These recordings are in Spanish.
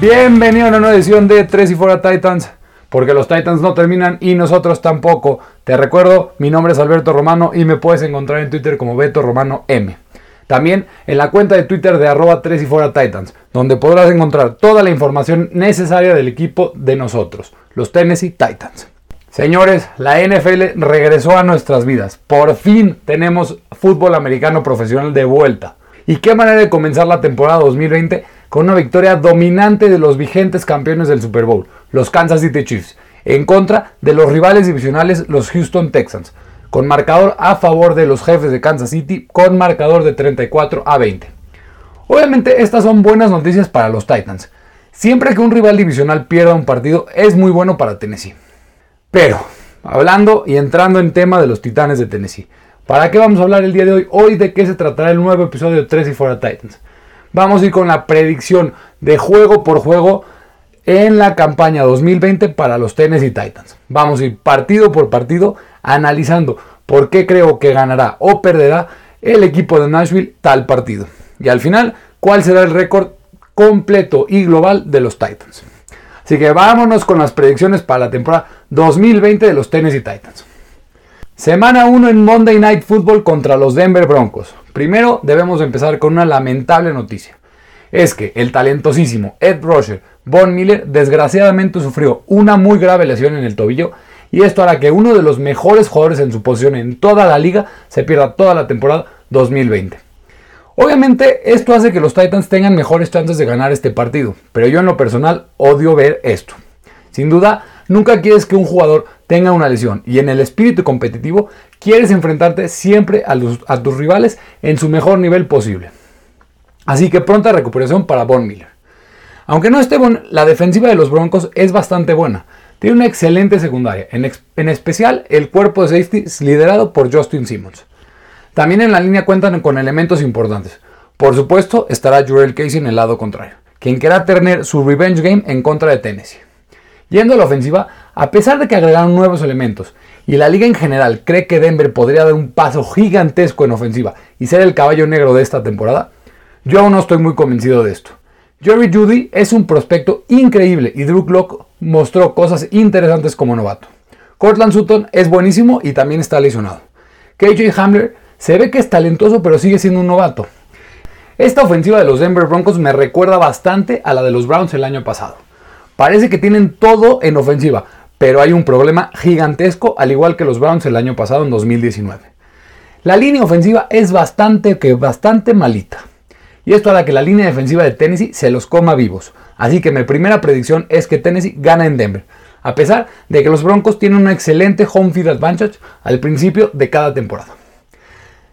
Bienvenido a una nueva edición de 3 y fuera Titans, porque los Titans no terminan y nosotros tampoco. Te recuerdo, mi nombre es Alberto Romano y me puedes encontrar en Twitter como Beto Romano M. También en la cuenta de Twitter de arroba 3 y fuera Titans, donde podrás encontrar toda la información necesaria del equipo de nosotros, los Tennessee Titans. Señores, la NFL regresó a nuestras vidas. Por fin tenemos fútbol americano profesional de vuelta. ¿Y qué manera de comenzar la temporada 2020 con una victoria dominante de los vigentes campeones del Super Bowl, los Kansas City Chiefs, en contra de los rivales divisionales, los Houston Texans, con marcador a favor de los jefes de Kansas City, con marcador de 34 a 20. Obviamente estas son buenas noticias para los Titans. Siempre que un rival divisional pierda un partido es muy bueno para Tennessee. Pero, hablando y entrando en tema de los Titanes de Tennessee, ¿para qué vamos a hablar el día de hoy? Hoy de qué se tratará el nuevo episodio de 3 y fuera Titans. Vamos a ir con la predicción de juego por juego en la campaña 2020 para los Tennessee Titans. Vamos a ir partido por partido analizando por qué creo que ganará o perderá el equipo de Nashville tal partido. Y al final, cuál será el récord completo y global de los Titans. Así que vámonos con las predicciones para la temporada 2020 de los Tennessee Titans. Semana 1 en Monday Night Football contra los Denver Broncos. Primero debemos empezar con una lamentable noticia. Es que el talentosísimo Ed Rusher Von Miller desgraciadamente sufrió una muy grave lesión en el tobillo y esto hará que uno de los mejores jugadores en su posición en toda la liga se pierda toda la temporada 2020. Obviamente esto hace que los Titans tengan mejores chances de ganar este partido, pero yo en lo personal odio ver esto. Sin duda, nunca quieres que un jugador tenga una lesión y en el espíritu competitivo quieres enfrentarte siempre a, tus rivales en su mejor nivel posible. Así que pronta recuperación para Von Miller. Aunque no esté la defensiva de los Broncos es bastante buena. Tiene una excelente secundaria, en, en especial el cuerpo de safety liderado por Justin Simmons. También en la línea cuentan con elementos importantes. Por supuesto, estará Jurel Casey en el lado contrario, quien querrá tener su revenge game en contra de Tennessee. Yendo a la ofensiva, a pesar de que agregaron nuevos elementos y la liga en general cree que Denver podría dar un paso gigantesco en ofensiva y ser el caballo negro de esta temporada, yo aún no estoy muy convencido de esto. Jerry Judy es un prospecto increíble y Drew Locke mostró cosas interesantes como novato. Cortland Sutton es buenísimo y también está lesionado. KJ Hamler se ve que es talentoso pero sigue siendo un novato. Esta ofensiva de los Denver Broncos me recuerda bastante a la de los Browns el año pasado. Parece que tienen todo en ofensiva, pero hay un problema gigantesco, al igual que los Browns el año pasado en 2019. La línea ofensiva es bastante que bastante malita. Y esto hará que la línea defensiva de Tennessee se los coma vivos. Así que mi primera predicción es que Tennessee gana en Denver. A pesar de que los Broncos tienen un excelente home field advantage al principio de cada temporada.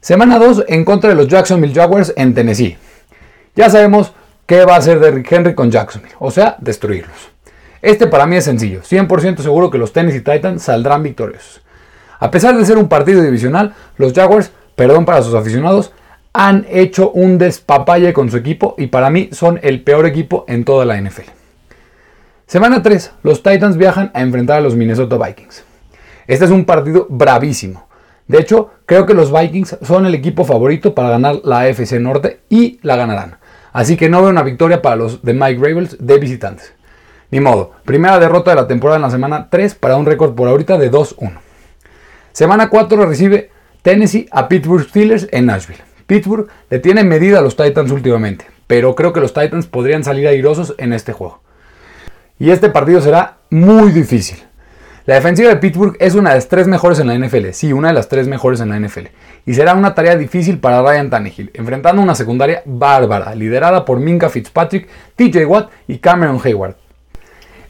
Semana 2 en contra de los Jacksonville Jaguars en Tennessee. Ya sabemos ¿Qué va a hacer Derrick Henry con Jacksonville? O sea, destruirlos. Este para mí es sencillo, 100% seguro que los Tennessee Titans saldrán victoriosos. A pesar de ser un partido divisional, los Jaguars, perdón para sus aficionados, han hecho un despapalle con su equipo y para mí son el peor equipo en toda la NFL. Semana 3, los Titans viajan a enfrentar a los Minnesota Vikings. Este es un partido bravísimo. De hecho, creo que los Vikings son el equipo favorito para ganar la AFC Norte y la ganarán. Así que no veo una victoria para los de Mike Ravens de visitantes. Ni modo, primera derrota de la temporada en la semana 3 para un récord por ahorita de 2-1. Semana 4 recibe Tennessee a Pittsburgh Steelers en Nashville. Pittsburgh le tiene medida a los Titans últimamente, pero creo que los Titans podrían salir airosos en este juego. Y este partido será muy difícil. La defensiva de Pittsburgh es una de las tres mejores en la NFL, sí, una de las tres mejores en la NFL. Y será una tarea difícil para Ryan Tannehill, enfrentando una secundaria bárbara, liderada por Minka Fitzpatrick, TJ Watt y Cameron Hayward.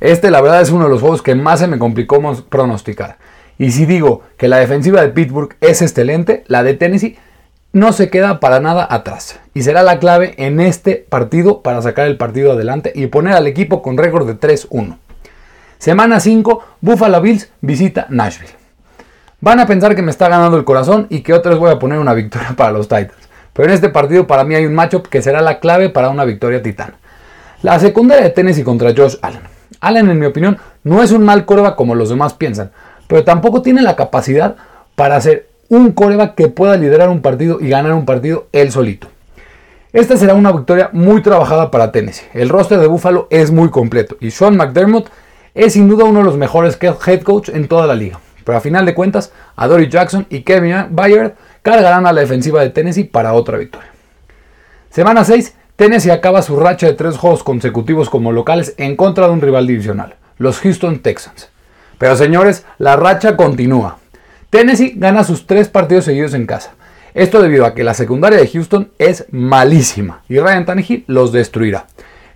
Este la verdad es uno de los juegos que más se me complicó pronosticar. Y si digo que la defensiva de Pittsburgh es excelente, la de Tennessee no se queda para nada atrás. Y será la clave en este partido para sacar el partido adelante y poner al equipo con récord de 3-1. Semana 5, Buffalo Bills visita Nashville. Van a pensar que me está ganando el corazón y que otra vez voy a poner una victoria para los Titans. Pero en este partido para mí hay un matchup que será la clave para una victoria titana. La secundaria de Tennessee contra Josh Allen. Allen, en mi opinión, no es un mal coreback como los demás piensan, pero tampoco tiene la capacidad para ser un coreback que pueda liderar un partido y ganar un partido él solito. Esta será una victoria muy trabajada para Tennessee. El roster de Buffalo es muy completo y Sean McDermott es sin duda uno de los mejores head coach en toda la liga. Pero a final de cuentas, Dory Jackson y Kevin Bayard cargarán a la defensiva de Tennessee para otra victoria. Semana 6, Tennessee acaba su racha de tres juegos consecutivos como locales en contra de un rival divisional, los Houston Texans. Pero señores, la racha continúa. Tennessee gana sus tres partidos seguidos en casa. Esto debido a que la secundaria de Houston es malísima y Ryan Tannehill los destruirá.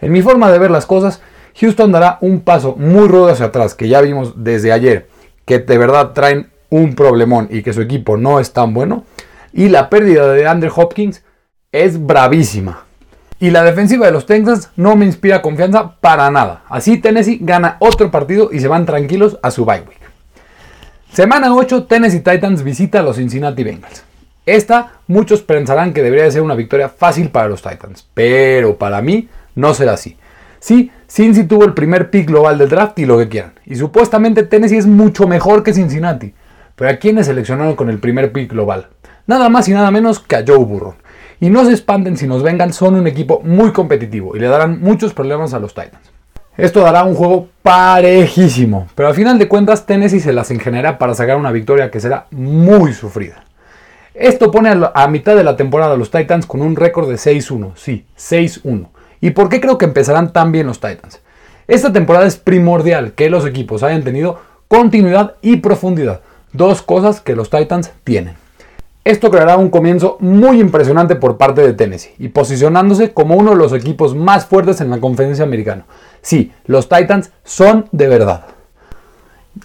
En mi forma de ver las cosas, Houston dará un paso muy rudo hacia atrás, que ya vimos desde ayer, que de verdad traen un problemón y que su equipo no es tan bueno. Y la pérdida de Andrew Hopkins es bravísima. Y la defensiva de los Texans no me inspira confianza para nada. Así Tennessee gana otro partido y se van tranquilos a su bye week. Semana 8, Tennessee Titans visita a los Cincinnati Bengals. Esta muchos pensarán que debería ser una victoria fácil para los Titans, pero para mí no será así. Sí, Cincy tuvo el primer pick global del draft y lo que quieran. Y supuestamente Tennessee es mucho mejor que Cincinnati. Pero ¿a quiénes seleccionaron con el primer pick global? Nada más y nada menos que a Joe Burrow. Y no se espanten si nos vengan, son un equipo muy competitivo y le darán muchos problemas a los Titans. Esto dará un juego parejísimo, pero al final de cuentas Tennessee se las ingeniará para sacar una victoria que será muy sufrida. Esto pone a, mitad de la temporada a los Titans con un récord de 6-1, sí, 6-1. ¿Y por qué creo que empezarán tan bien los Titans? Esta temporada es primordial que los equipos hayan tenido continuidad y profundidad, dos cosas que los Titans tienen. Esto creará un comienzo muy impresionante por parte de Tennessee y posicionándose como uno de los equipos más fuertes en la conferencia americana. Sí, los Titans son de verdad.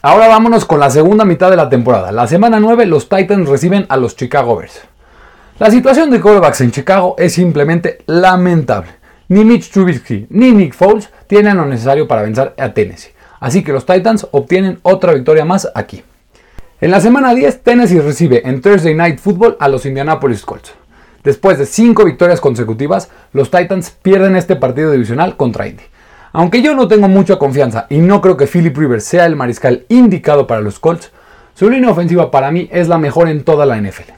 Ahora vámonos con la segunda mitad de la temporada. La semana 9 los Titans reciben a los Chicago Bears. La situación de quarterbacks en Chicago es simplemente lamentable. Ni Mitch Trubisky ni Nick Foles tienen lo necesario para vencer a Tennessee. Así que los Titans obtienen otra victoria más aquí. En la semana 10, Tennessee recibe en Thursday Night Football a los Indianapolis Colts. Después de 5 victorias consecutivas, los Titans pierden este partido divisional contra Indy. Aunque yo no tengo mucha confianza y no creo que Philip Rivers sea el mariscal indicado para los Colts, su línea ofensiva para mí es la mejor en toda la NFL.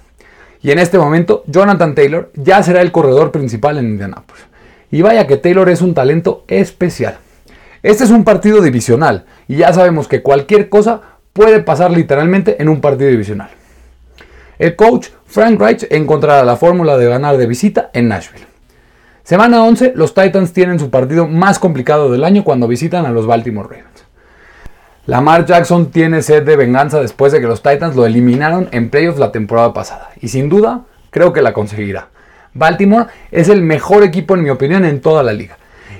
Y en este momento, Jonathan Taylor ya será el corredor principal en Indianapolis. Y vaya que Taylor es un talento especial. Este es un partido divisional y ya sabemos que cualquier cosa puede pasar literalmente en un partido divisional. El coach Frank Reich encontrará la fórmula de ganar de visita en Nashville. Semana 11, los Titans tienen su partido más complicado del año cuando visitan a los Baltimore Ravens. Lamar Jackson tiene sed de venganza después de que los Titans lo eliminaron en playoffs la temporada pasada y sin duda creo que la conseguirá. Baltimore es el mejor equipo en mi opinión en toda la liga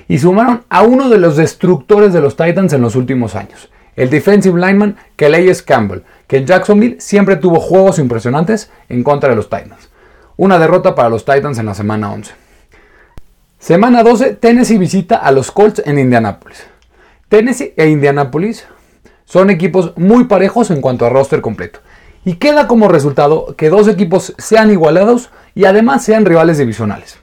y sumaron a uno de los destructores de los Titans en los últimos años el defensive lineman Calais Campbell, que en Jacksonville siempre tuvo juegos impresionantes en contra de los Titans. Una derrota para los Titans en la semana 11. Semana 12, Tennessee visita a los Colts en Indianapolis. Tennessee e Indianapolis son equipos muy parejos en cuanto a roster completo. Y queda como resultado que dos equipos sean igualados y además sean rivales divisionales.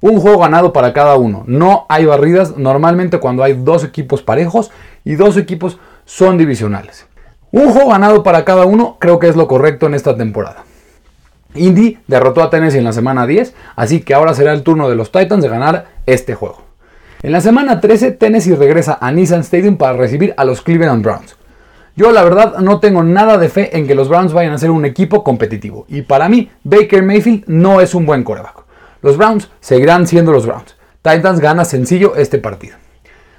Un juego ganado para cada uno. No hay barridas normalmente cuando hay dos equipos parejos y dos equipos son divisionales. Un juego ganado para cada uno creo que es lo correcto en esta temporada. Indy derrotó a Tennessee en la semana 10, así que ahora será el turno de los Titans de ganar este juego. En la semana 13, Tennessee regresa a Nissan Stadium para recibir a los Cleveland Browns. Yo la verdad no tengo nada de fe en que los Browns vayan a ser un equipo competitivo, y para mí Baker Mayfield no es un buen coreback. Los Browns seguirán siendo los Browns. Titans gana sencillo este partido.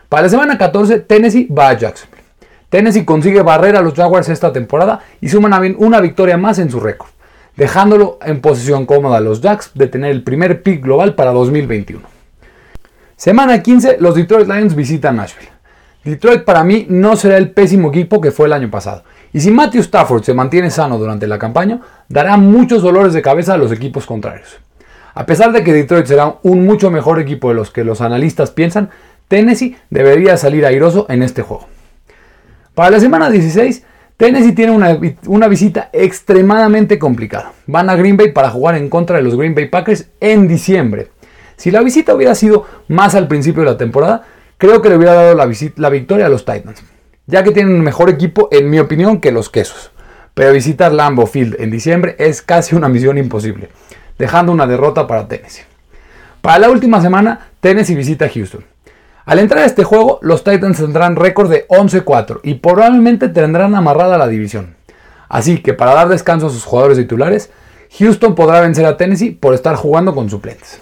Para la semana 14, Tennessee va a Jacksonville. Tennessee consigue barrer a los Jaguars esta temporada y suman una victoria más en su récord, dejándolo en posición cómoda a los Jacks de tener el primer pick global para 2021. Semana 15, los Detroit Lions visitan Nashville. Detroit para mí no será el pésimo equipo que fue el año pasado. Y si Matthew Stafford se mantiene sano durante la campaña, dará muchos dolores de cabeza a los equipos contrarios. A pesar de que Detroit será un mucho mejor equipo de los que los analistas piensan, Tennessee debería salir airoso en este juego. Para la semana 16, Tennessee tiene una, visita extremadamente complicada. Van a Green Bay para jugar en contra de los Green Bay Packers en diciembre. Si la visita hubiera sido más al principio de la temporada, creo que le hubiera dado la, la victoria a los Titans, ya que tienen un mejor equipo, en mi opinión, que los Quesos. Pero visitar Lambeau Field en diciembre es casi una misión imposible, dejando una derrota para Tennessee. Para la última semana, Tennessee visita Houston. Al entrar a este juego, los Titans tendrán récord de 11-4 y probablemente tendrán amarrada la división. Así que para dar descanso a sus jugadores titulares, Houston podrá vencer a Tennessee por estar jugando con suplentes.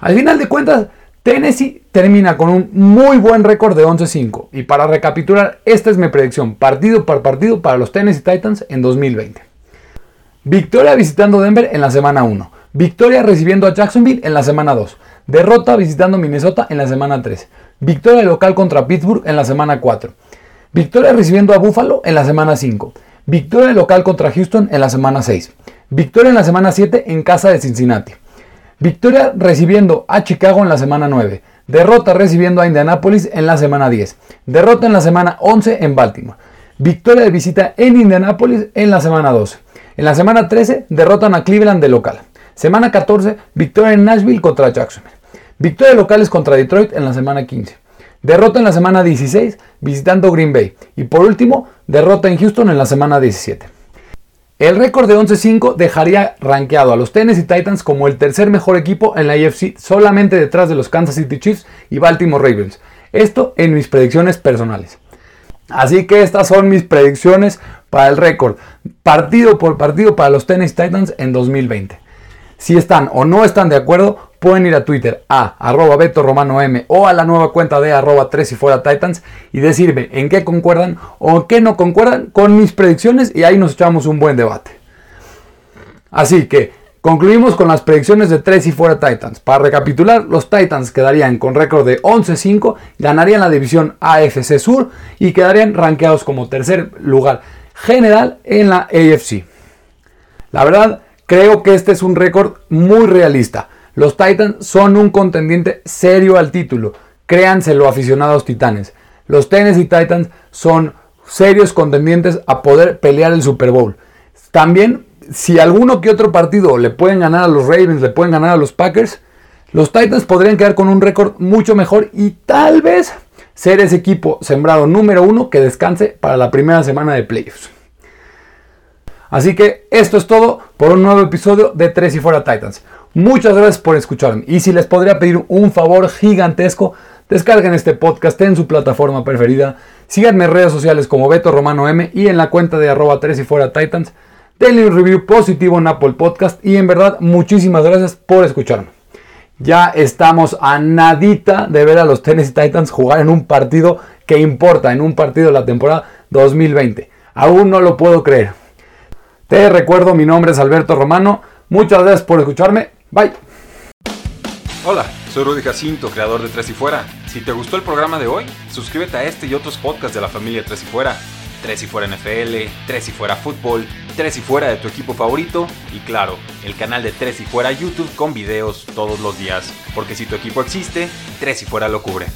Al final de cuentas, Tennessee termina con un muy buen récord de 11-5 y para recapitular, esta es mi predicción partido por partido para los Tennessee Titans en 2020. Victoria visitando Denver en la semana 1, victoria recibiendo a Jacksonville en la semana 2, derrota visitando Minnesota en la semana 3, victoria local contra Pittsburgh en la semana 4, victoria recibiendo a Buffalo en la semana 5, victoria local contra Houston en la semana 6, victoria en la semana 7 en casa de Cincinnati, victoria recibiendo a Chicago en la semana 9, derrota recibiendo a Indianapolis en la semana 10, derrota en la semana 11 en Baltimore, victoria de visita en Indianapolis en la semana 12. En la semana 13 derrotan a Cleveland de local. Semana 14, victoria en Nashville contra Jacksonville. Victoria locales contra Detroit en la semana 15. Derrota en la semana 16 visitando Green Bay. Y por último, derrota en Houston en la semana 17. El récord de 11-5 dejaría rankeado a los Tennessee Titans como el tercer mejor equipo en la AFC, solamente detrás de los Kansas City Chiefs y Baltimore Ravens. Esto en mis predicciones personales. Así que estas son mis predicciones para el récord, partido por partido para los Tennessee Titans en 2020. Si están o no están de acuerdo, pueden ir a Twitter a arroba Beto Romano M o a la nueva cuenta de arroba 3 y fuera Titans y decirme en qué concuerdan o qué no concuerdan con mis predicciones y ahí nos echamos un buen debate. Así que concluimos con las predicciones de 3 y fuera Titans. Para recapitular, los Titans quedarían con récord de 11-5, ganarían la división AFC Sur y quedarían rankeados como tercer lugar general en la AFC. La verdad, creo que este es un récord muy realista. Los Titans son un contendiente serio al título. Créanselo, aficionados titanes. Los Tennessee Titans son serios contendientes a poder pelear el Super Bowl. También, si alguno que otro partido le pueden ganar a los Ravens, le pueden ganar a los Packers, los Titans podrían quedar con un récord mucho mejor y tal vez ser ese equipo sembrado número uno que descanse para la primera semana de playoffs. Así que esto es todo por un nuevo episodio de Tres y Fuera Titans. Muchas gracias por escucharme. Y si les podría pedir un favor gigantesco, descarguen este podcast en su plataforma preferida. Síganme en redes sociales como Beto Romano M y en la cuenta de arroba 3 y fuera Titans. Denle un review positivo en Apple Podcast. Y en verdad, muchísimas gracias por escucharme. Ya estamos a nadita de ver a los Tennessee Titans jugar en un partido que importa, en un partido de la temporada 2020. Aún no lo puedo creer. Te recuerdo, mi nombre es Alberto Romano. Muchas gracias por escucharme. Bye. Hola, soy Rudy Jacinto, creador de Tres y Fuera. Si te gustó el programa de hoy, suscríbete a este y otros podcasts de la familia Tres y Fuera. Tres y Fuera NFL, Tres y Fuera Fútbol, Tres y Fuera de tu equipo favorito y claro, el canal de Tres y Fuera YouTube con videos todos los días. Porque si tu equipo existe, Tres y Fuera lo cubre.